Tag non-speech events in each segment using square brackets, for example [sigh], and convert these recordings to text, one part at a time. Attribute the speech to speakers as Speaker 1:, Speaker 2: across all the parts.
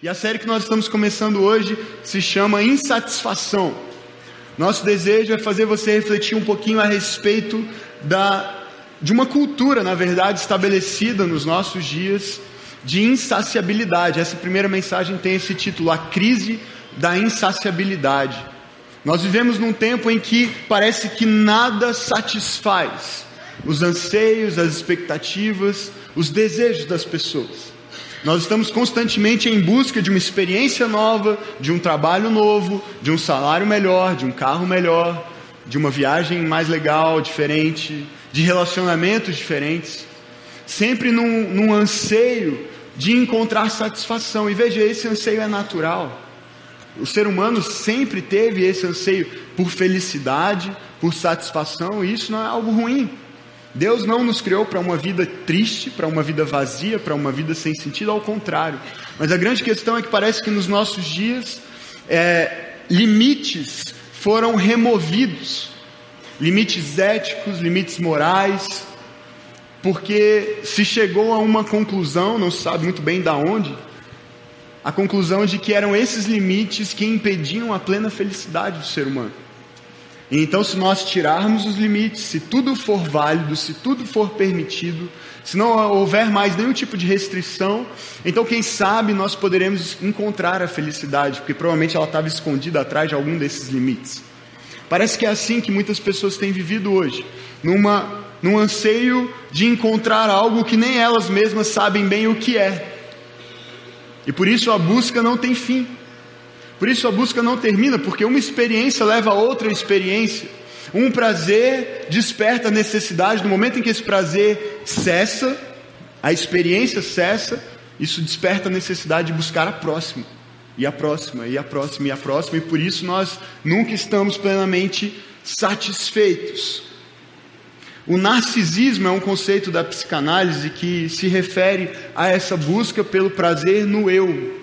Speaker 1: E a série que nós estamos começando hoje se chama Insatisfação. Nosso desejo é fazer você refletir um pouquinho a respeito da, de uma cultura, na verdade, estabelecida nos nossos dias de insaciabilidade. Essa primeira mensagem tem esse título, A Crise da Insaciabilidade. Nós vivemos num tempo em que parece que nada satisfaz os anseios, as expectativas, os desejos das pessoas. Nós estamos constantemente em busca de uma experiência nova, de um trabalho novo, de um salário melhor, de um carro melhor, de uma viagem mais legal, diferente, de relacionamentos diferentes, sempre num, num anseio de encontrar satisfação. E veja, esse anseio é natural. O ser humano sempre teve esse anseio por felicidade, por satisfação, e isso não é algo ruim. Deus não nos criou para uma vida triste, para uma vida vazia, para uma vida sem sentido, ao contrário. Mas a grande questão é que parece que nos nossos dias é, limites foram removidos limites éticos, limites morais, porque se chegou a uma conclusão, não se sabe muito bem da onde, a conclusão de que eram esses limites que impediam a plena felicidade do ser humano. Então, se nós tirarmos os limites, se tudo for válido, se tudo for permitido, se não houver mais nenhum tipo de restrição, então quem sabe nós poderemos encontrar a felicidade, porque provavelmente ela estava escondida atrás de algum desses limites. Parece que é assim que muitas pessoas têm vivido hoje, numa, num anseio de encontrar algo que nem elas mesmas sabem bem o que é. E por isso a busca não tem fim. Por isso a busca não termina, porque uma experiência leva a outra experiência. Um prazer desperta a necessidade, no momento em que esse prazer cessa, a experiência cessa, isso desperta a necessidade de buscar a próxima, e a próxima, e a próxima, e a próxima, e por isso nós nunca estamos plenamente satisfeitos. O narcisismo é um conceito da psicanálise que se refere a essa busca pelo prazer no eu,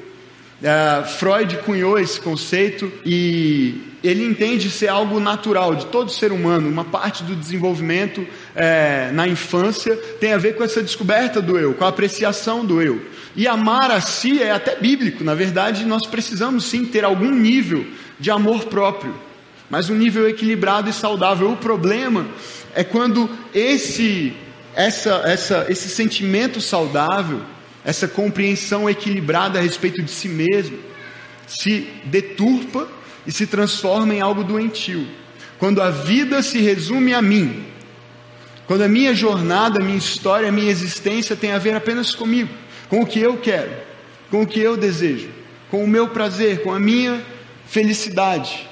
Speaker 1: Uh, Freud cunhou esse conceito e ele entende ser algo natural de todo ser humano. Uma parte do desenvolvimento é, na infância tem a ver com essa descoberta do eu, com a apreciação do eu. E amar a si é até bíblico. Na verdade, nós precisamos sim ter algum nível de amor próprio, mas um nível equilibrado e saudável. O problema é quando esse, essa, essa, esse sentimento saudável essa compreensão equilibrada a respeito de si mesmo, se deturpa e se transforma em algo doentio. Quando a vida se resume a mim, quando a minha jornada, a minha história, a minha existência tem a ver apenas comigo, com o que eu quero, com o que eu desejo, com o meu prazer, com a minha felicidade.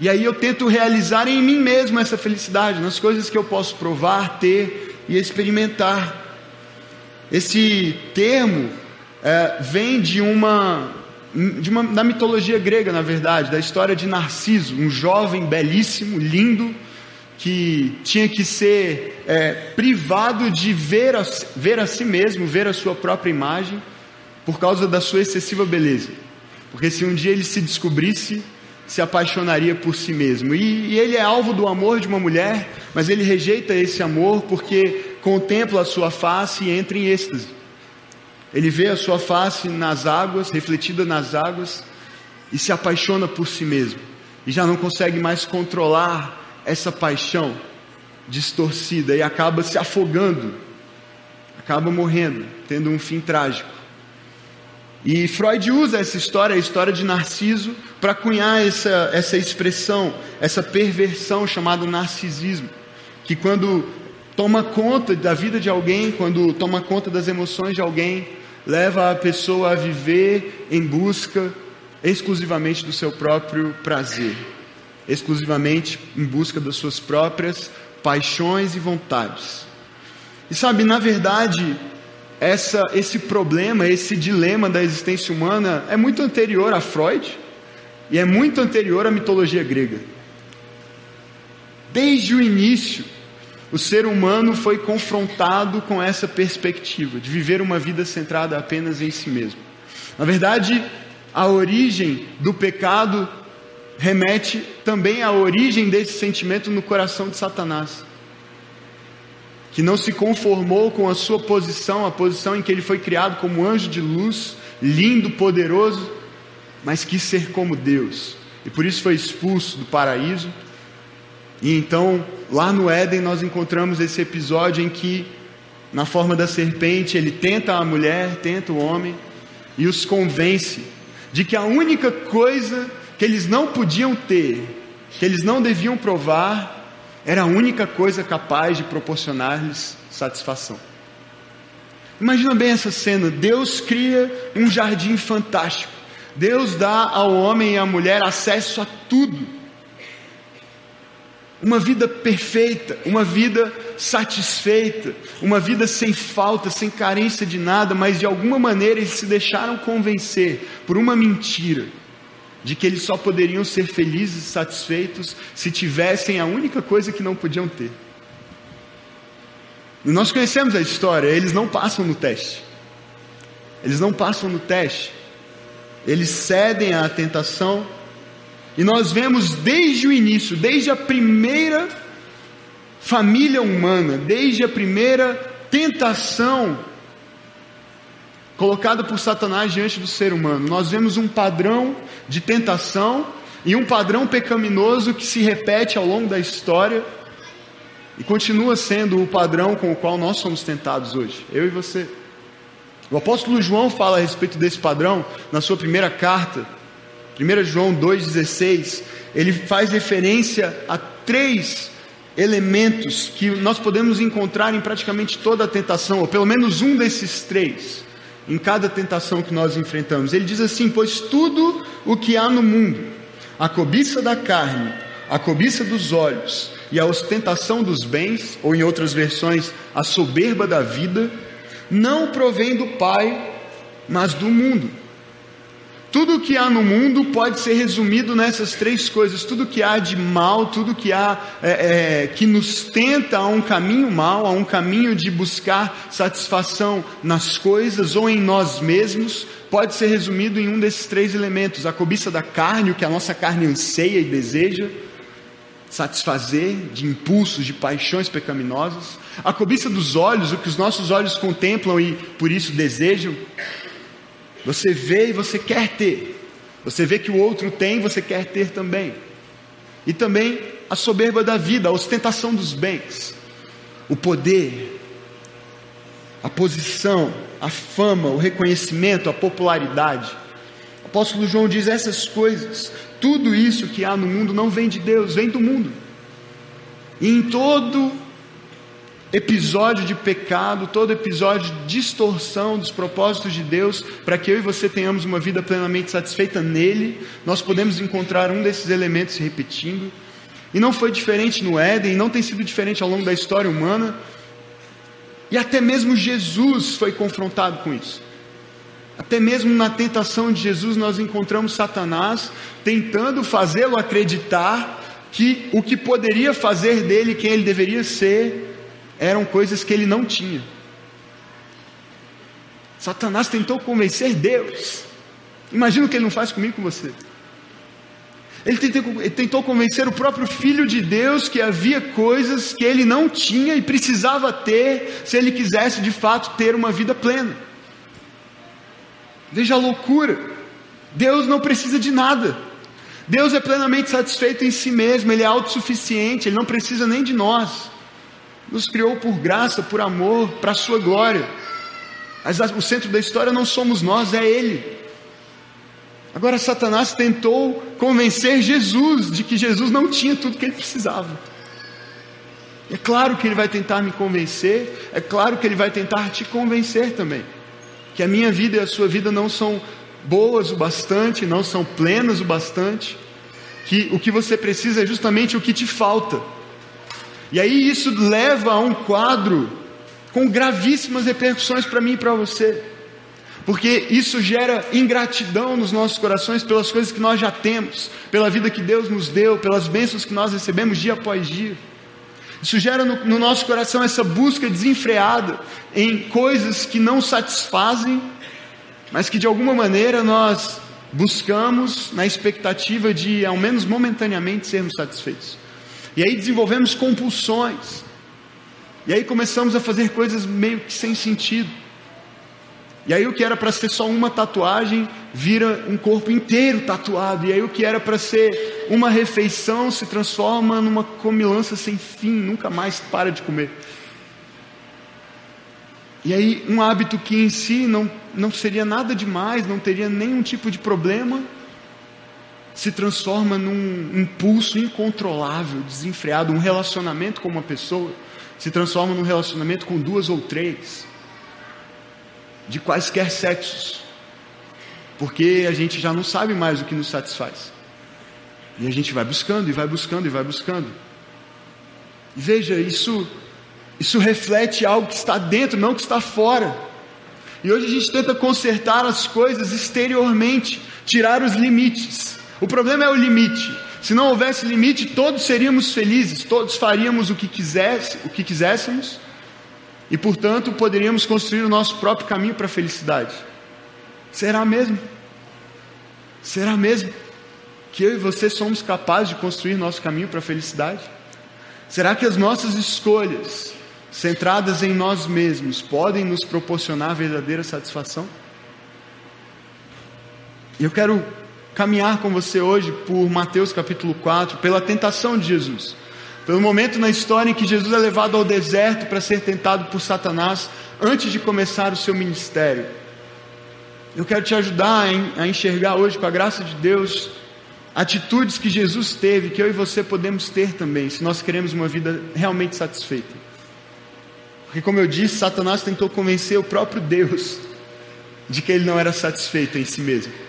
Speaker 1: E aí eu tento realizar em mim mesmo essa felicidade, nas coisas que eu posso provar, ter e experimentar. Esse termo é, vem de uma, de uma, da mitologia grega, na verdade, da história de Narciso, um jovem belíssimo, lindo, que tinha que ser é, privado de ver a, ver a si mesmo, ver a sua própria imagem, por causa da sua excessiva beleza. Porque se um dia ele se descobrisse, se apaixonaria por si mesmo. E, e ele é alvo do amor de uma mulher, mas ele rejeita esse amor porque contempla a sua face e entra em êxtase. Ele vê a sua face nas águas, refletida nas águas, e se apaixona por si mesmo. E já não consegue mais controlar essa paixão distorcida e acaba se afogando, acaba morrendo, tendo um fim trágico. E Freud usa essa história, a história de Narciso, para cunhar essa, essa expressão, essa perversão chamada narcisismo, que quando toma conta da vida de alguém, quando toma conta das emoções de alguém, leva a pessoa a viver em busca exclusivamente do seu próprio prazer, exclusivamente em busca das suas próprias paixões e vontades. E sabe, na verdade, essa, esse problema, esse dilema da existência humana é muito anterior a Freud e é muito anterior à mitologia grega. Desde o início, o ser humano foi confrontado com essa perspectiva de viver uma vida centrada apenas em si mesmo. Na verdade, a origem do pecado remete também à origem desse sentimento no coração de Satanás, que não se conformou com a sua posição, a posição em que ele foi criado como anjo de luz, lindo, poderoso, mas quis ser como Deus. E por isso foi expulso do paraíso. E então, lá no Éden, nós encontramos esse episódio em que, na forma da serpente, ele tenta a mulher, tenta o homem e os convence de que a única coisa que eles não podiam ter, que eles não deviam provar, era a única coisa capaz de proporcionar-lhes satisfação. Imagina bem essa cena: Deus cria um jardim fantástico, Deus dá ao homem e à mulher acesso a tudo uma vida perfeita, uma vida satisfeita, uma vida sem falta, sem carência de nada, mas de alguma maneira eles se deixaram convencer por uma mentira de que eles só poderiam ser felizes e satisfeitos se tivessem a única coisa que não podiam ter. E nós conhecemos a história, eles não passam no teste. Eles não passam no teste. Eles cedem à tentação e nós vemos desde o início, desde a primeira família humana, desde a primeira tentação colocada por Satanás diante do ser humano, nós vemos um padrão de tentação e um padrão pecaminoso que se repete ao longo da história e continua sendo o padrão com o qual nós somos tentados hoje, eu e você. O apóstolo João fala a respeito desse padrão na sua primeira carta, 1 João 2,16, ele faz referência a três elementos que nós podemos encontrar em praticamente toda a tentação, ou pelo menos um desses três, em cada tentação que nós enfrentamos. Ele diz assim: Pois tudo o que há no mundo, a cobiça da carne, a cobiça dos olhos e a ostentação dos bens, ou em outras versões, a soberba da vida, não provém do Pai, mas do mundo. Tudo que há no mundo pode ser resumido nessas três coisas. Tudo que há de mal, tudo que há é, é, que nos tenta a um caminho mal, a um caminho de buscar satisfação nas coisas ou em nós mesmos, pode ser resumido em um desses três elementos: a cobiça da carne, o que a nossa carne anseia e deseja satisfazer, de impulsos, de paixões pecaminosas, a cobiça dos olhos, o que os nossos olhos contemplam e por isso desejam você vê e você quer ter. Você vê que o outro tem, você quer ter também. E também a soberba da vida, a ostentação dos bens, o poder, a posição, a fama, o reconhecimento, a popularidade. O apóstolo João diz essas coisas, tudo isso que há no mundo não vem de Deus, vem do mundo. E em todo episódio de pecado, todo episódio de distorção dos propósitos de Deus, para que eu e você tenhamos uma vida plenamente satisfeita nele, nós podemos encontrar um desses elementos se repetindo. E não foi diferente no Éden, não tem sido diferente ao longo da história humana. E até mesmo Jesus foi confrontado com isso. Até mesmo na tentação de Jesus, nós encontramos Satanás tentando fazê-lo acreditar que o que poderia fazer dele quem ele deveria ser eram coisas que ele não tinha. Satanás tentou convencer Deus. Imagina o que ele não faz comigo com você. Ele tentou, ele tentou, convencer o próprio Filho de Deus que havia coisas que ele não tinha e precisava ter se ele quisesse de fato ter uma vida plena. Veja a loucura. Deus não precisa de nada. Deus é plenamente satisfeito em si mesmo, Ele é autossuficiente, Ele não precisa nem de nós nos criou por graça, por amor, para a sua glória. Mas o centro da história não somos nós, é Ele. Agora, Satanás tentou convencer Jesus de que Jesus não tinha tudo que ele precisava. É claro que ele vai tentar me convencer, é claro que ele vai tentar te convencer também. Que a minha vida e a sua vida não são boas o bastante, não são plenas o bastante, que o que você precisa é justamente o que te falta. E aí isso leva a um quadro com gravíssimas repercussões para mim e para você. Porque isso gera ingratidão nos nossos corações pelas coisas que nós já temos, pela vida que Deus nos deu, pelas bênçãos que nós recebemos dia após dia. Isso gera no, no nosso coração essa busca desenfreada em coisas que não satisfazem, mas que de alguma maneira nós buscamos na expectativa de, ao menos momentaneamente, sermos satisfeitos. E aí desenvolvemos compulsões. E aí começamos a fazer coisas meio que sem sentido. E aí o que era para ser só uma tatuagem vira um corpo inteiro tatuado. E aí o que era para ser uma refeição se transforma numa comilança sem fim, nunca mais para de comer. E aí um hábito que em si não, não seria nada demais, não teria nenhum tipo de problema, se transforma num impulso incontrolável, desenfreado, um relacionamento com uma pessoa se transforma num relacionamento com duas ou três de quaisquer sexos, porque a gente já não sabe mais o que nos satisfaz. E a gente vai buscando, e vai buscando, e vai buscando. E veja, isso, isso reflete algo que está dentro, não que está fora. E hoje a gente tenta consertar as coisas exteriormente, tirar os limites. O problema é o limite. Se não houvesse limite, todos seríamos felizes, todos faríamos o que, quisesse, o que quiséssemos, e, portanto, poderíamos construir o nosso próprio caminho para a felicidade. Será mesmo? Será mesmo que eu e você somos capazes de construir nosso caminho para a felicidade? Será que as nossas escolhas, centradas em nós mesmos, podem nos proporcionar verdadeira satisfação? Eu quero caminhar com você hoje por Mateus capítulo 4, pela tentação de Jesus. Pelo momento na história em que Jesus é levado ao deserto para ser tentado por Satanás antes de começar o seu ministério. Eu quero te ajudar a enxergar hoje, com a graça de Deus, atitudes que Jesus teve, que eu e você podemos ter também, se nós queremos uma vida realmente satisfeita. Porque, como eu disse, Satanás tentou convencer o próprio Deus de que ele não era satisfeito em si mesmo.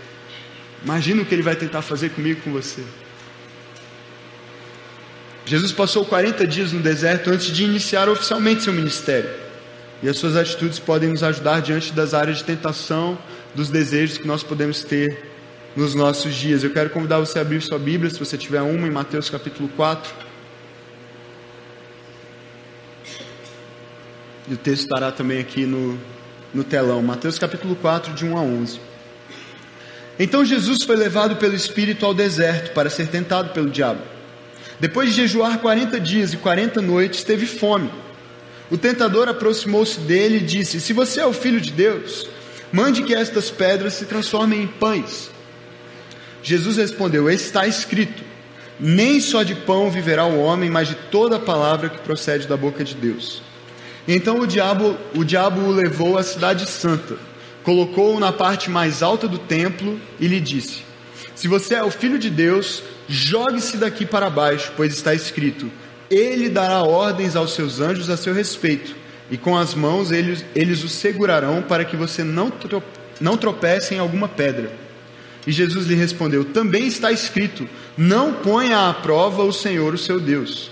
Speaker 1: Imagina o que ele vai tentar fazer comigo com você. Jesus passou 40 dias no deserto antes de iniciar oficialmente seu ministério. E as suas atitudes podem nos ajudar diante das áreas de tentação, dos desejos que nós podemos ter nos nossos dias. Eu quero convidar você a abrir sua Bíblia, se você tiver uma, em Mateus capítulo 4. E o texto estará também aqui no, no telão. Mateus capítulo 4, de 1 a 11. Então Jesus foi levado pelo Espírito ao deserto para ser tentado pelo diabo. Depois de jejuar 40 dias e 40 noites, teve fome. O tentador aproximou-se dele e disse: Se você é o filho de Deus, mande que estas pedras se transformem em pães. Jesus respondeu: Está escrito: Nem só de pão viverá o homem, mas de toda a palavra que procede da boca de Deus. Então o diabo, o diabo o levou à cidade santa, colocou-o na parte mais alta do templo e lhe disse: Se você é o filho de Deus, Jogue-se daqui para baixo, pois está escrito: Ele dará ordens aos seus anjos a seu respeito, e com as mãos eles, eles o segurarão para que você não, não tropece em alguma pedra. E Jesus lhe respondeu: Também está escrito: Não ponha à prova o Senhor, o seu Deus.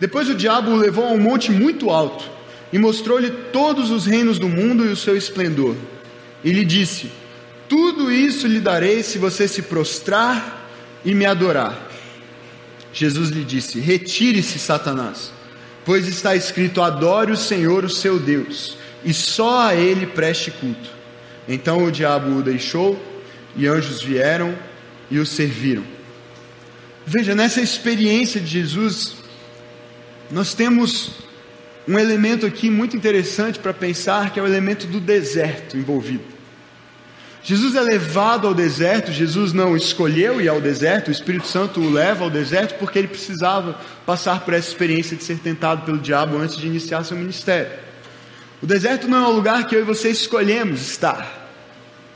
Speaker 1: Depois o diabo o levou a um monte muito alto e mostrou-lhe todos os reinos do mundo e o seu esplendor. E lhe disse: Tudo isso lhe darei se você se prostrar e me adorar. Jesus lhe disse: Retire-se, Satanás, pois está escrito: Adore o Senhor, o seu Deus, e só a ele preste culto. Então o diabo o deixou, e anjos vieram e o serviram. Veja, nessa experiência de Jesus, nós temos um elemento aqui muito interessante para pensar, que é o elemento do deserto envolvido. Jesus é levado ao deserto, Jesus não escolheu ir ao deserto, o Espírito Santo o leva ao deserto porque ele precisava passar por essa experiência de ser tentado pelo diabo antes de iniciar seu ministério. O deserto não é um lugar que eu e você escolhemos estar.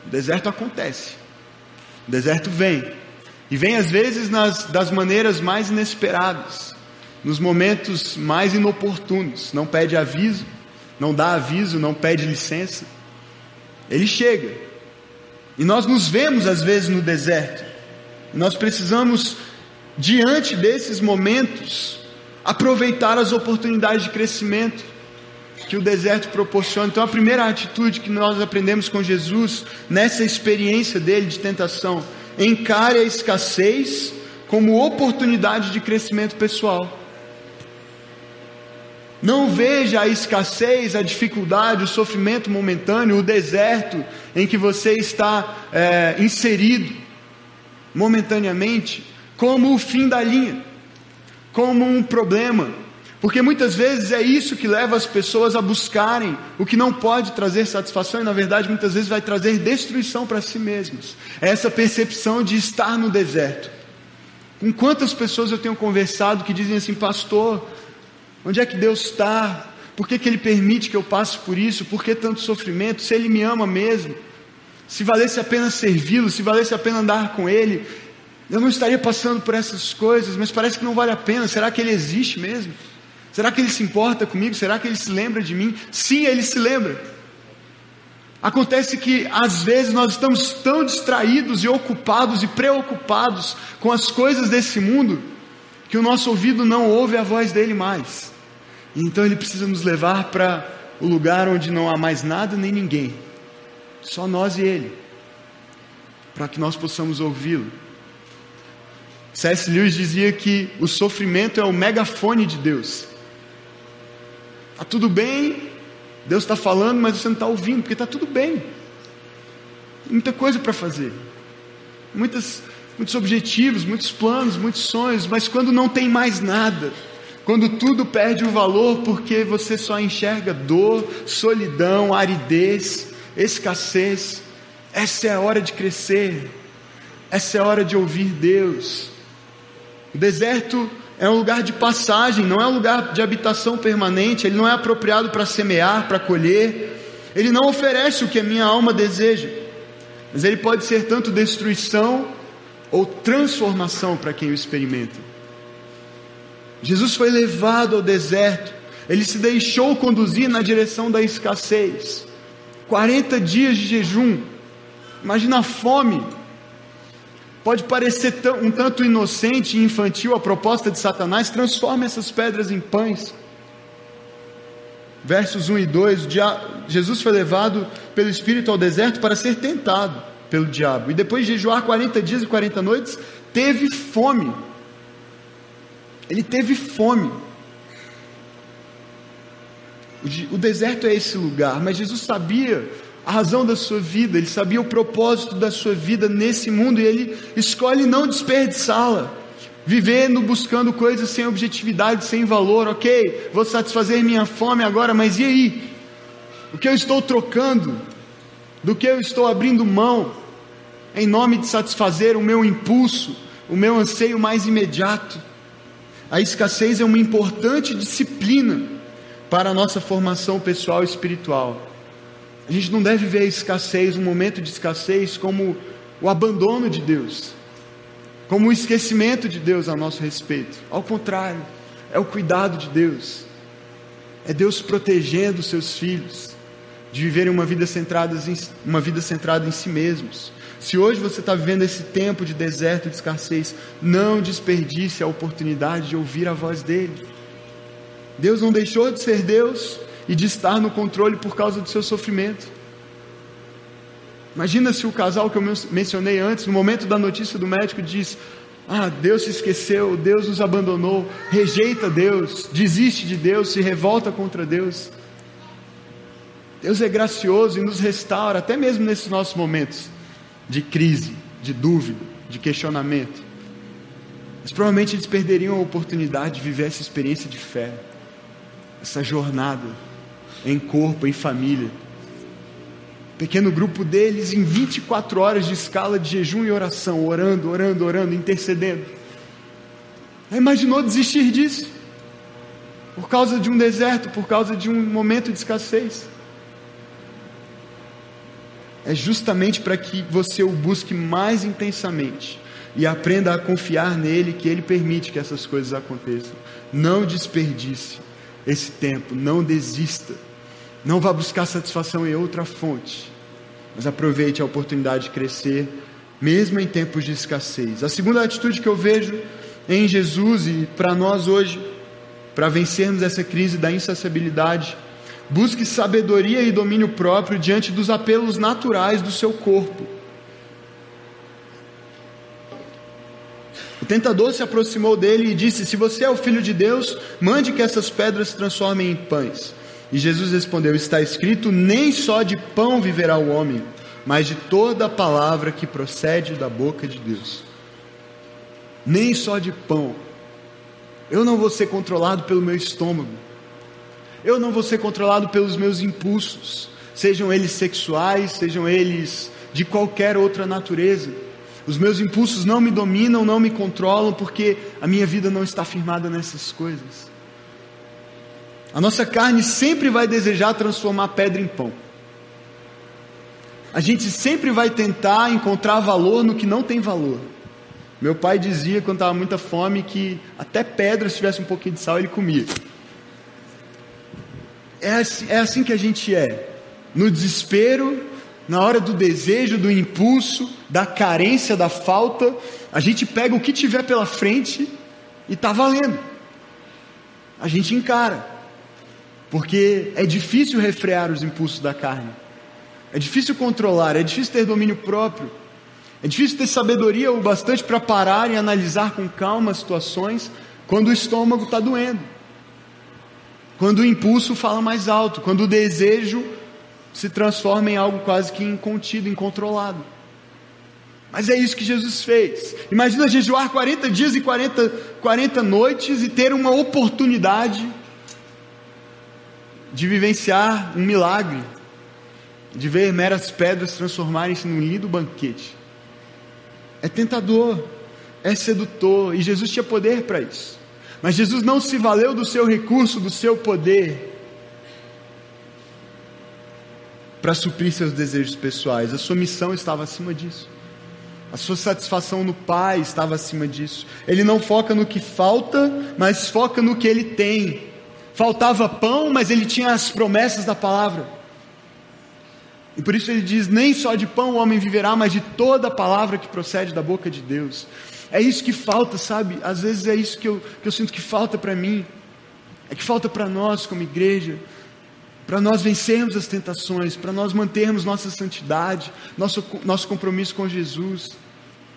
Speaker 1: O deserto acontece. O deserto vem. E vem às vezes nas, das maneiras mais inesperadas, nos momentos mais inoportunos. Não pede aviso, não dá aviso, não pede licença. Ele chega. E nós nos vemos às vezes no deserto. Nós precisamos, diante desses momentos, aproveitar as oportunidades de crescimento que o deserto proporciona. Então, a primeira atitude que nós aprendemos com Jesus nessa experiência dele de tentação, encare a escassez como oportunidade de crescimento pessoal. Não veja a escassez, a dificuldade, o sofrimento momentâneo, o deserto em que você está é, inserido momentaneamente como o fim da linha, como um problema, Porque muitas vezes é isso que leva as pessoas a buscarem o que não pode trazer satisfação e, na verdade, muitas vezes vai trazer destruição para si mesmos. É essa percepção de estar no deserto. Com quantas pessoas eu tenho conversado que dizem assim, pastor, onde é que Deus está? Por que, que Ele permite que eu passe por isso? Por que tanto sofrimento? Se Ele me ama mesmo? Se valesse a pena servi-lo, se valesse a pena andar com Ele, eu não estaria passando por essas coisas, mas parece que não vale a pena. Será que Ele existe mesmo? Será que Ele se importa comigo? Será que Ele se lembra de mim? Sim, Ele se lembra. Acontece que às vezes nós estamos tão distraídos e ocupados e preocupados com as coisas desse mundo que o nosso ouvido não ouve a voz dele mais. Então ele precisa nos levar para o lugar onde não há mais nada nem ninguém, só nós e ele, para que nós possamos ouvi-lo. C.S. Lewis dizia que o sofrimento é o megafone de Deus. Está tudo bem, Deus está falando, mas você não está ouvindo, porque está tudo bem. Muita coisa para fazer, muitas, muitos objetivos, muitos planos, muitos sonhos, mas quando não tem mais nada, quando tudo perde o valor porque você só enxerga dor, solidão, aridez, escassez, essa é a hora de crescer, essa é a hora de ouvir Deus. O deserto é um lugar de passagem, não é um lugar de habitação permanente, ele não é apropriado para semear, para colher, ele não oferece o que a minha alma deseja, mas ele pode ser tanto destruição ou transformação para quem o experimenta. Jesus foi levado ao deserto, ele se deixou conduzir na direção da escassez. 40 dias de jejum, imagina a fome, Pode parecer um tanto inocente e infantil a proposta de Satanás, transforma essas pedras em pães. Versos 1 e 2: Jesus foi levado pelo Espírito ao deserto para ser tentado pelo diabo, e depois de jejuar 40 dias e 40 noites, teve fome. Ele teve fome. O deserto é esse lugar, mas Jesus sabia a razão da sua vida, ele sabia o propósito da sua vida nesse mundo e ele escolhe não desperdiçá-la. Vivendo, buscando coisas sem objetividade, sem valor, ok, vou satisfazer minha fome agora, mas e aí? O que eu estou trocando? Do que eu estou abrindo mão? Em nome de satisfazer o meu impulso, o meu anseio mais imediato. A escassez é uma importante disciplina para a nossa formação pessoal e espiritual. A gente não deve ver a escassez, um momento de escassez, como o abandono de Deus, como o esquecimento de Deus a nosso respeito. Ao contrário, é o cuidado de Deus, é Deus protegendo os seus filhos de viverem uma vida centrada em, uma vida centrada em si mesmos. Se hoje você está vivendo esse tempo de deserto, de escassez, não desperdice a oportunidade de ouvir a voz dele. Deus não deixou de ser Deus e de estar no controle por causa do seu sofrimento. Imagina se o casal que eu mencionei antes, no momento da notícia do médico, diz: Ah, Deus se esqueceu, Deus nos abandonou, rejeita Deus, desiste de Deus, se revolta contra Deus. Deus é gracioso e nos restaura, até mesmo nesses nossos momentos de crise, de dúvida, de questionamento. Mas provavelmente eles perderiam a oportunidade de viver essa experiência de fé, essa jornada em corpo, em família. Pequeno grupo deles em 24 horas de escala de jejum e oração, orando, orando, orando, intercedendo. Já imaginou desistir disso? Por causa de um deserto, por causa de um momento de escassez. É justamente para que você o busque mais intensamente e aprenda a confiar nele que ele permite que essas coisas aconteçam. Não desperdice esse tempo, não desista. Não vá buscar satisfação em outra fonte, mas aproveite a oportunidade de crescer, mesmo em tempos de escassez. A segunda atitude que eu vejo em Jesus e para nós hoje, para vencermos essa crise da insaciabilidade, busque sabedoria e domínio próprio diante dos apelos naturais do seu corpo. O tentador se aproximou dele e disse: Se você é o filho de Deus, mande que essas pedras se transformem em pães. E Jesus respondeu: Está escrito: Nem só de pão viverá o homem, mas de toda a palavra que procede da boca de Deus. Nem só de pão. Eu não vou ser controlado pelo meu estômago. Eu não vou ser controlado pelos meus impulsos, sejam eles sexuais, sejam eles de qualquer outra natureza. Os meus impulsos não me dominam, não me controlam, porque a minha vida não está firmada nessas coisas. A nossa carne sempre vai desejar transformar pedra em pão. A gente sempre vai tentar encontrar valor no que não tem valor. Meu pai dizia quando estava muita fome que até pedra, se tivesse um pouquinho de sal, ele comia. É assim, é assim que a gente é. No desespero, na hora do desejo, do impulso, da carência, da falta, a gente pega o que tiver pela frente e está valendo. A gente encara. Porque é difícil refrear os impulsos da carne. É difícil controlar, é difícil ter domínio próprio. É difícil ter sabedoria o bastante para parar e analisar com calma as situações quando o estômago está doendo. Quando o impulso fala mais alto, quando o desejo se transforma em algo quase que incontido, incontrolado. Mas é isso que Jesus fez. Imagina jejuar 40 dias e 40, 40 noites e ter uma oportunidade de vivenciar um milagre, de ver meras pedras transformarem-se num lindo banquete. É tentador, é sedutor, e Jesus tinha poder para isso. Mas Jesus não se valeu do seu recurso, do seu poder, para suprir seus desejos pessoais. A sua missão estava acima disso. A sua satisfação no Pai estava acima disso. Ele não foca no que falta, mas foca no que ele tem faltava pão, mas ele tinha as promessas da palavra. E por isso ele diz: nem só de pão o homem viverá, mas de toda a palavra que procede da boca de Deus. É isso que falta, sabe? Às vezes é isso que eu, que eu sinto que falta para mim, é que falta para nós como igreja, para nós vencermos as tentações, para nós mantermos nossa santidade, nosso, nosso compromisso com Jesus,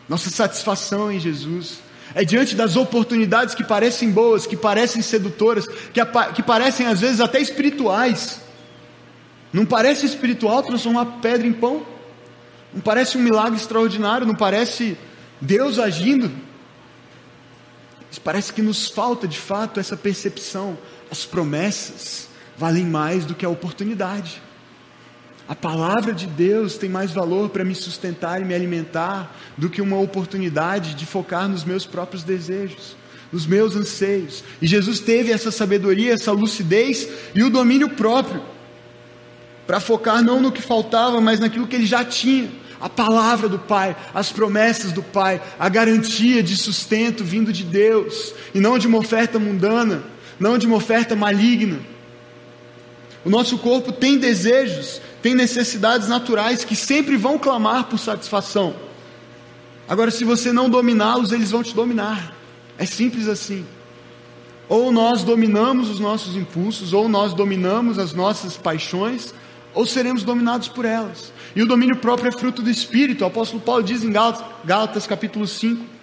Speaker 1: nossa satisfação em Jesus. É diante das oportunidades que parecem boas, que parecem sedutoras, que, que parecem às vezes até espirituais. Não parece espiritual transformar pedra em pão? Não parece um milagre extraordinário? Não parece Deus agindo? Mas parece que nos falta de fato essa percepção. As promessas valem mais do que a oportunidade. A palavra de Deus tem mais valor para me sustentar e me alimentar do que uma oportunidade de focar nos meus próprios desejos, nos meus anseios. E Jesus teve essa sabedoria, essa lucidez e o domínio próprio para focar não no que faltava, mas naquilo que ele já tinha. A palavra do Pai, as promessas do Pai, a garantia de sustento vindo de Deus, e não de uma oferta mundana, não de uma oferta maligna. O nosso corpo tem desejos, tem necessidades naturais que sempre vão clamar por satisfação. Agora, se você não dominá-los, eles vão te dominar. É simples assim. Ou nós dominamos os nossos impulsos, ou nós dominamos as nossas paixões, ou seremos dominados por elas. E o domínio próprio é fruto do Espírito. O apóstolo Paulo diz em Gálatas, Gálatas capítulo 5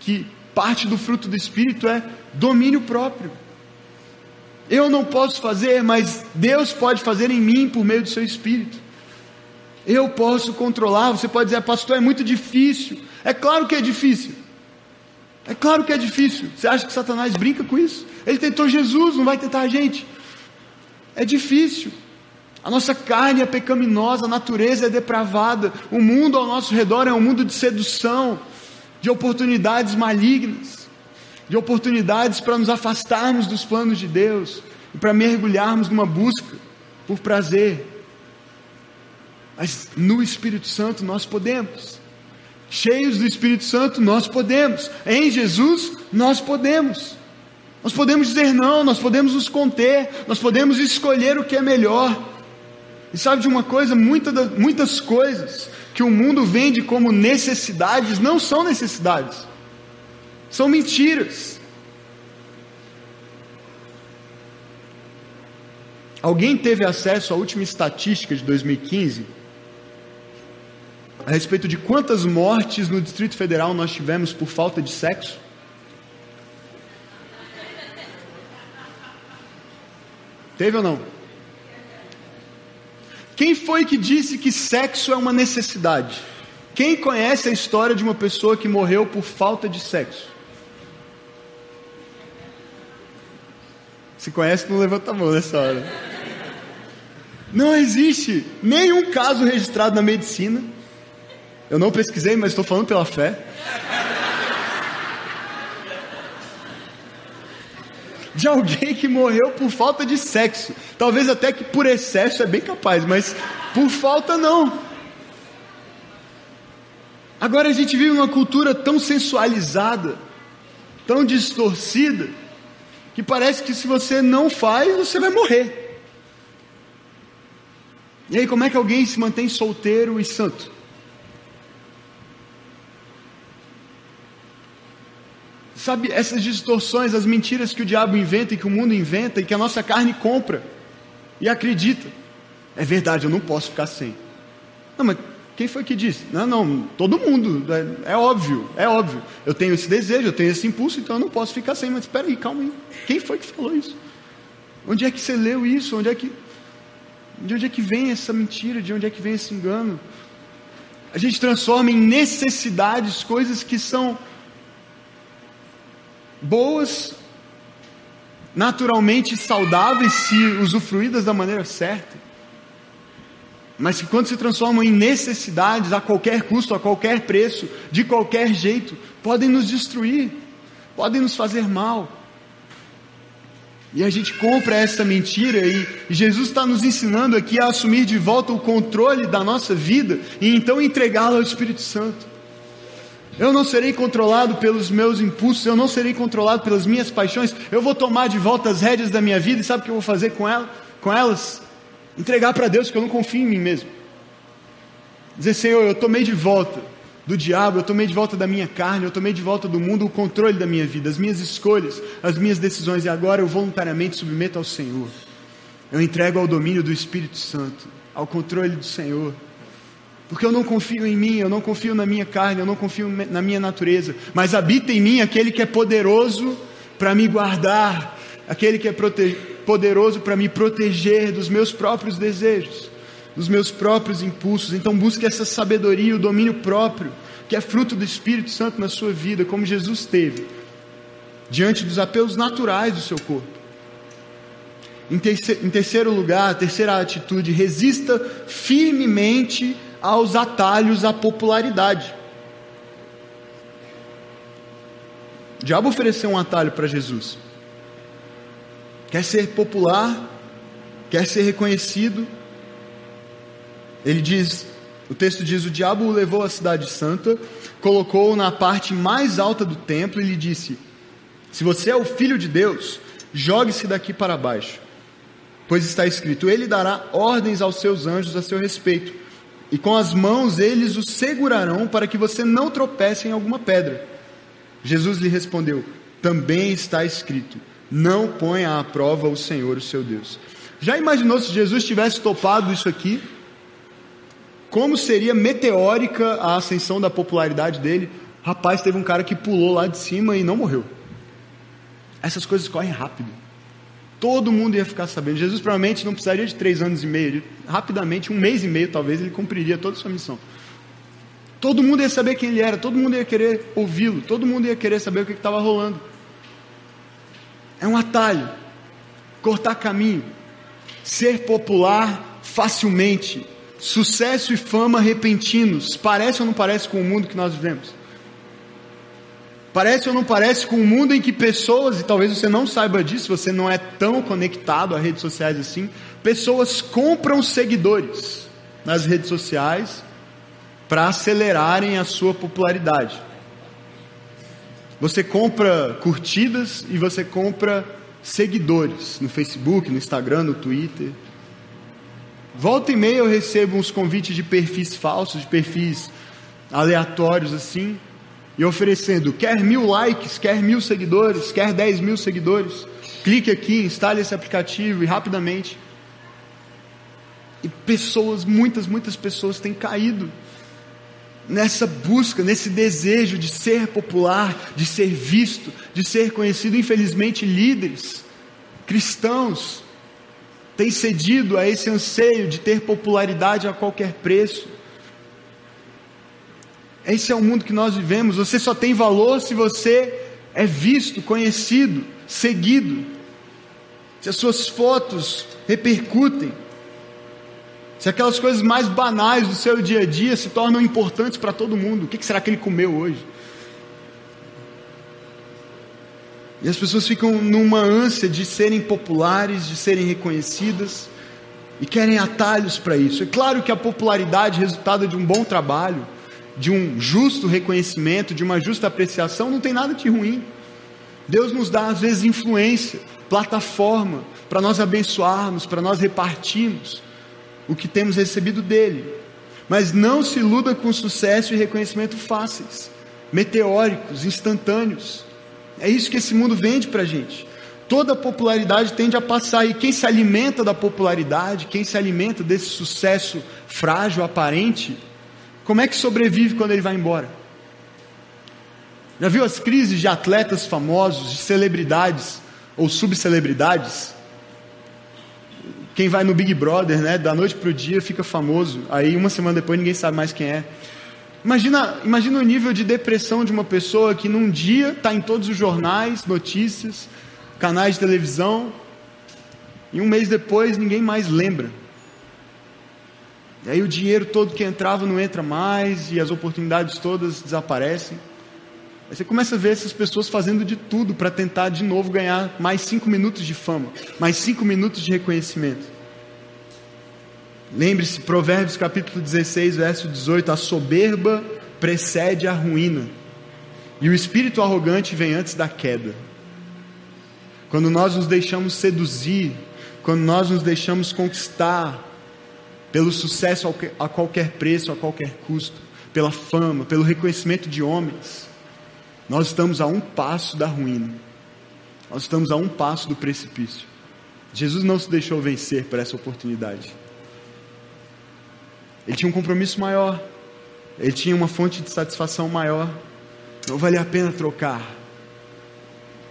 Speaker 1: que parte do fruto do Espírito é domínio próprio. Eu não posso fazer, mas Deus pode fazer em mim por meio do seu Espírito. Eu posso controlar. Você pode dizer, pastor, é muito difícil. É claro que é difícil. É claro que é difícil. Você acha que Satanás brinca com isso? Ele tentou Jesus, não vai tentar a gente. É difícil. A nossa carne é pecaminosa, a natureza é depravada. O mundo ao nosso redor é um mundo de sedução, de oportunidades malignas de oportunidades para nos afastarmos dos planos de Deus e para mergulharmos numa busca por prazer. Mas no Espírito Santo nós podemos. Cheios do Espírito Santo nós podemos. Em Jesus nós podemos. Nós podemos dizer não, nós podemos nos conter, nós podemos escolher o que é melhor. E sabe de uma coisa? Muita muitas coisas que o mundo vende como necessidades não são necessidades. São mentiras. Alguém teve acesso à última estatística de 2015 a respeito de quantas mortes no Distrito Federal nós tivemos por falta de sexo? Teve ou não? Quem foi que disse que sexo é uma necessidade? Quem conhece a história de uma pessoa que morreu por falta de sexo? Se conhece, não levanta a mão nessa hora. Não existe nenhum caso registrado na medicina. Eu não pesquisei, mas estou falando pela fé. De alguém que morreu por falta de sexo. Talvez até que por excesso é bem capaz, mas por falta não. Agora a gente vive uma cultura tão sensualizada, tão distorcida, que parece que se você não faz, você vai morrer. E aí, como é que alguém se mantém solteiro e santo? Sabe, essas distorções, as mentiras que o diabo inventa e que o mundo inventa e que a nossa carne compra e acredita. É verdade, eu não posso ficar sem. Não, mas quem foi que disse? Não, não, todo mundo. É, é, óbvio, é óbvio. Eu tenho esse desejo, eu tenho esse impulso, então eu não posso ficar sem. Mas espera aí, calma aí. Quem foi que falou isso? Onde é que você leu isso? Onde é que. De onde é que vem essa mentira? De onde é que vem esse engano? A gente transforma em necessidades coisas que são boas, naturalmente saudáveis, se usufruídas da maneira certa, mas que quando se transformam em necessidades a qualquer custo, a qualquer preço, de qualquer jeito, podem nos destruir, podem nos fazer mal. E a gente compra essa mentira e Jesus está nos ensinando aqui a assumir de volta o controle da nossa vida e então entregá-la ao Espírito Santo. Eu não serei controlado pelos meus impulsos, eu não serei controlado pelas minhas paixões. Eu vou tomar de volta as rédeas da minha vida e sabe o que eu vou fazer com, ela, com elas? Entregar para Deus, que eu não confio em mim mesmo. Dizer, Senhor, eu tomei de volta do diabo, eu tomei de volta da minha carne, eu tomei de volta do mundo o controle da minha vida, as minhas escolhas, as minhas decisões, e agora eu voluntariamente submeto ao Senhor. Eu entrego ao domínio do Espírito Santo, ao controle do Senhor. Porque eu não confio em mim, eu não confio na minha carne, eu não confio na minha natureza, mas habita em mim aquele que é poderoso para me guardar, aquele que é poderoso para me proteger dos meus próprios desejos dos meus próprios impulsos. Então busque essa sabedoria, o domínio próprio, que é fruto do Espírito Santo na sua vida, como Jesus teve, diante dos apelos naturais do seu corpo. Em terceiro, lugar, terceira atitude, resista firmemente aos atalhos à popularidade. O diabo ofereceu um atalho para Jesus. Quer ser popular, quer ser reconhecido, ele diz, o texto diz: O diabo o levou à cidade santa, colocou-o na parte mais alta do templo e lhe disse: Se você é o filho de Deus, jogue-se daqui para baixo. Pois está escrito: Ele dará ordens aos seus anjos a seu respeito, e com as mãos eles o segurarão para que você não tropece em alguma pedra. Jesus lhe respondeu: Também está escrito: Não ponha à prova o Senhor, o seu Deus. Já imaginou se Jesus tivesse topado isso aqui? como seria meteórica a ascensão da popularidade dele. Rapaz, teve um cara que pulou lá de cima e não morreu. Essas coisas correm rápido. Todo mundo ia ficar sabendo. Jesus provavelmente não precisaria de três anos e meio. Ele, rapidamente, um mês e meio talvez, ele cumpriria toda a sua missão. Todo mundo ia saber quem ele era, todo mundo ia querer ouvi-lo, todo mundo ia querer saber o que estava rolando. É um atalho, cortar caminho, ser popular facilmente, Sucesso e fama repentinos. Parece ou não parece com o mundo que nós vivemos? Parece ou não parece com o mundo em que pessoas, e talvez você não saiba disso, você não é tão conectado a redes sociais assim, pessoas compram seguidores nas redes sociais para acelerarem a sua popularidade. Você compra curtidas e você compra seguidores no Facebook, no Instagram, no Twitter. Volta e meia eu recebo uns convites de perfis falsos, de perfis aleatórios assim, e oferecendo: quer mil likes, quer mil seguidores, quer dez mil seguidores. Clique aqui, instale esse aplicativo e rapidamente. E pessoas, muitas, muitas pessoas têm caído nessa busca, nesse desejo de ser popular, de ser visto, de ser conhecido. Infelizmente, líderes cristãos tem cedido a esse anseio de ter popularidade a qualquer preço. Esse é o mundo que nós vivemos. Você só tem valor se você é visto, conhecido, seguido. se as suas fotos repercutem, se aquelas coisas mais banais do seu dia a dia se tornam importantes para todo mundo, o que será que ele comeu hoje? E as pessoas ficam numa ânsia de serem populares, de serem reconhecidas, e querem atalhos para isso. É claro que a popularidade, resultado de um bom trabalho, de um justo reconhecimento, de uma justa apreciação, não tem nada de ruim. Deus nos dá, às vezes, influência, plataforma, para nós abençoarmos, para nós repartirmos o que temos recebido dele. Mas não se iluda com sucesso e reconhecimento fáceis, meteóricos, instantâneos. É isso que esse mundo vende para a gente. Toda popularidade tende a passar, e quem se alimenta da popularidade, quem se alimenta desse sucesso frágil, aparente, como é que sobrevive quando ele vai embora? Já viu as crises de atletas famosos, de celebridades ou subcelebridades? Quem vai no Big Brother, né, da noite para o dia fica famoso, aí uma semana depois ninguém sabe mais quem é. Imagina, imagina o nível de depressão de uma pessoa que num dia está em todos os jornais, notícias, canais de televisão, e um mês depois ninguém mais lembra. E aí o dinheiro todo que entrava não entra mais, e as oportunidades todas desaparecem. Aí você começa a ver essas pessoas fazendo de tudo para tentar de novo ganhar mais cinco minutos de fama, mais cinco minutos de reconhecimento. Lembre-se, Provérbios capítulo 16, verso 18: a soberba precede a ruína, e o espírito arrogante vem antes da queda. Quando nós nos deixamos seduzir, quando nós nos deixamos conquistar pelo sucesso a qualquer preço, a qualquer custo, pela fama, pelo reconhecimento de homens, nós estamos a um passo da ruína, nós estamos a um passo do precipício. Jesus não se deixou vencer por essa oportunidade. Ele tinha um compromisso maior, ele tinha uma fonte de satisfação maior. Não valia a pena trocar,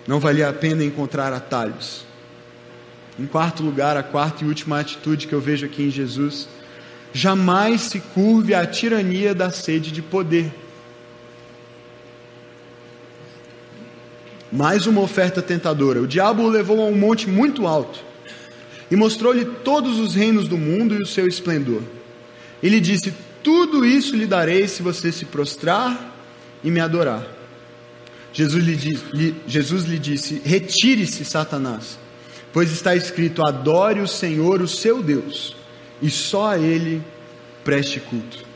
Speaker 1: não valia a pena encontrar atalhos. Em quarto lugar, a quarta e última atitude que eu vejo aqui em Jesus: jamais se curve à tirania da sede de poder. Mais uma oferta tentadora. O diabo o levou a um monte muito alto e mostrou-lhe todos os reinos do mundo e o seu esplendor. Ele disse: Tudo isso lhe darei se você se prostrar e me adorar. Jesus lhe, lhe, Jesus lhe disse: Retire-se, Satanás, pois está escrito: Adore o Senhor, o seu Deus, e só a Ele preste culto.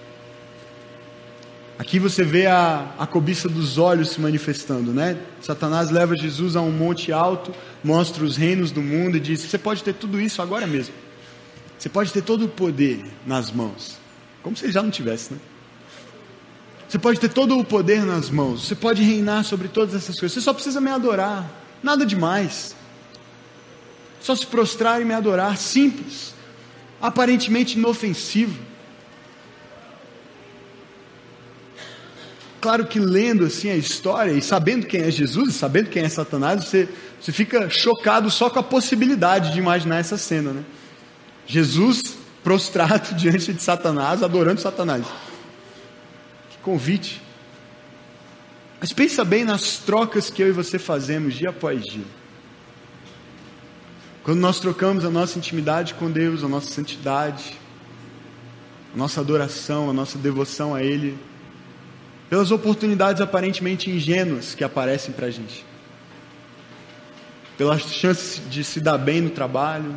Speaker 1: Aqui você vê a, a cobiça dos olhos se manifestando, né? Satanás leva Jesus a um monte alto, mostra os reinos do mundo e diz: Você pode ter tudo isso agora mesmo. Você pode ter todo o poder nas mãos. Como se ele já não tivesse, né? Você pode ter todo o poder nas mãos. Você pode reinar sobre todas essas coisas. Você só precisa me adorar. Nada demais. Só se prostrar e me adorar. Simples. Aparentemente inofensivo. Claro que lendo assim a história e sabendo quem é Jesus, sabendo quem é Satanás, você, você fica chocado só com a possibilidade de imaginar essa cena, né? Jesus prostrado [laughs] diante de Satanás, adorando Satanás. Que convite. Mas pensa bem nas trocas que eu e você fazemos dia após dia. Quando nós trocamos a nossa intimidade com Deus, a nossa santidade, a nossa adoração, a nossa devoção a Ele, pelas oportunidades aparentemente ingênuas que aparecem para a gente, pelas chances de se dar bem no trabalho,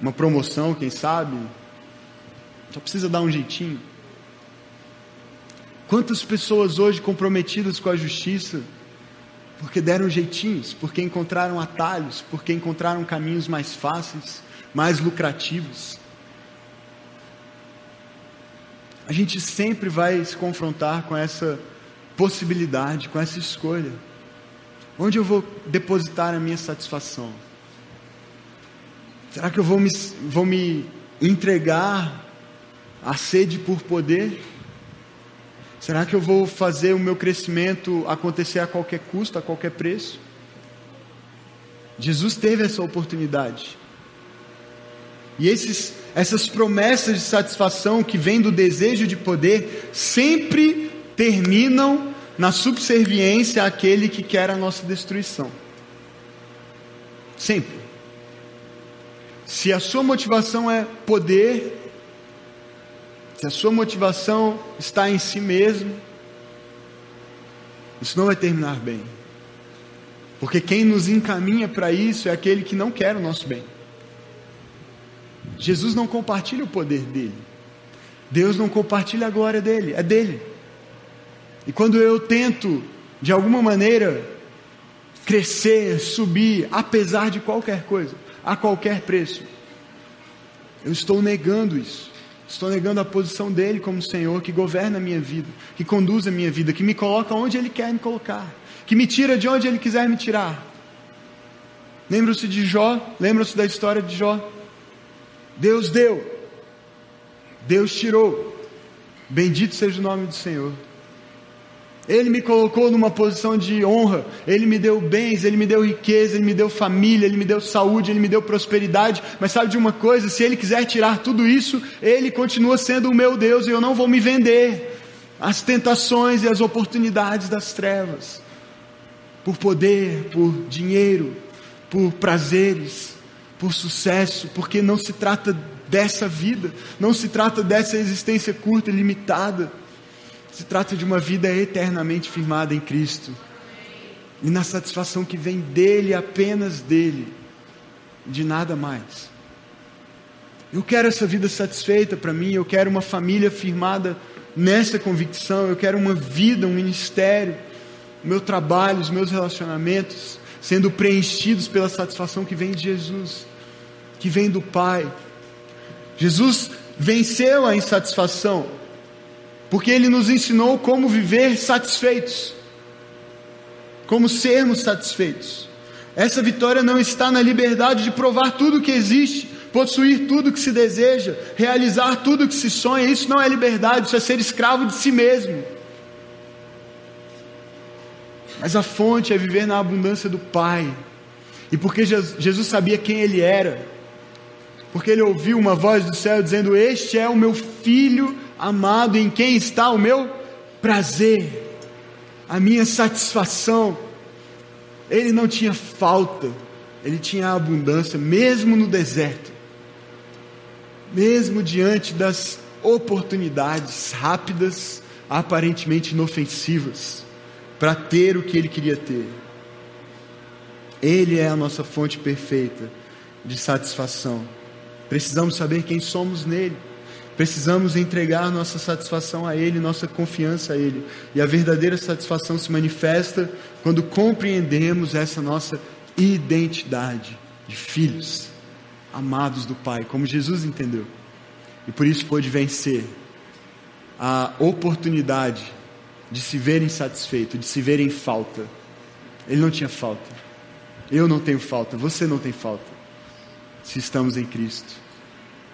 Speaker 1: uma promoção, quem sabe. Só precisa dar um jeitinho. Quantas pessoas hoje comprometidas com a justiça, porque deram jeitinhos, porque encontraram atalhos, porque encontraram caminhos mais fáceis, mais lucrativos. A gente sempre vai se confrontar com essa possibilidade, com essa escolha. Onde eu vou depositar a minha satisfação? Será que eu vou me, vou me entregar à sede por poder? Será que eu vou fazer o meu crescimento acontecer a qualquer custo, a qualquer preço? Jesus teve essa oportunidade. E esses, essas promessas de satisfação que vêm do desejo de poder sempre terminam na subserviência àquele que quer a nossa destruição. Sempre. Se a sua motivação é poder, se a sua motivação está em si mesmo, isso não vai terminar bem. Porque quem nos encaminha para isso é aquele que não quer o nosso bem. Jesus não compartilha o poder dele. Deus não compartilha a glória dele, é dele. E quando eu tento, de alguma maneira, crescer, subir, apesar de qualquer coisa, a qualquer preço, eu estou negando isso. Estou negando a posição dele como Senhor que governa a minha vida, que conduz a minha vida, que me coloca onde ele quer me colocar, que me tira de onde ele quiser me tirar. Lembram-se de Jó? Lembram-se da história de Jó? Deus deu, Deus tirou. Bendito seja o nome do Senhor. Ele me colocou numa posição de honra, Ele me deu bens, Ele me deu riqueza, Ele me deu família, Ele me deu saúde, Ele me deu prosperidade. Mas sabe de uma coisa? Se Ele quiser tirar tudo isso, Ele continua sendo o meu Deus e eu não vou me vender às tentações e às oportunidades das trevas, por poder, por dinheiro, por prazeres, por sucesso, porque não se trata dessa vida, não se trata dessa existência curta e limitada. Se trata de uma vida eternamente firmada em Cristo. E na satisfação que vem dele, apenas dele, de nada mais. Eu quero essa vida satisfeita para mim, eu quero uma família firmada nessa convicção, eu quero uma vida, um ministério, o meu trabalho, os meus relacionamentos sendo preenchidos pela satisfação que vem de Jesus, que vem do Pai. Jesus venceu a insatisfação porque ele nos ensinou como viver satisfeitos, como sermos satisfeitos. Essa vitória não está na liberdade de provar tudo que existe, possuir tudo que se deseja, realizar tudo que se sonha. Isso não é liberdade, isso é ser escravo de si mesmo. Mas a fonte é viver na abundância do Pai. E porque Jesus sabia quem ele era, porque ele ouviu uma voz do céu dizendo: Este é o meu filho amado, em quem está o meu prazer, a minha satisfação. Ele não tinha falta, ele tinha abundância, mesmo no deserto, mesmo diante das oportunidades rápidas, aparentemente inofensivas, para ter o que ele queria ter. Ele é a nossa fonte perfeita de satisfação. Precisamos saber quem somos nele. Precisamos entregar nossa satisfação a Ele, nossa confiança a Ele. E a verdadeira satisfação se manifesta quando compreendemos essa nossa identidade de filhos, amados do Pai, como Jesus entendeu. E por isso pôde vencer a oportunidade de se ver insatisfeito, de se ver em falta. Ele não tinha falta. Eu não tenho falta, você não tem falta. Se estamos em Cristo.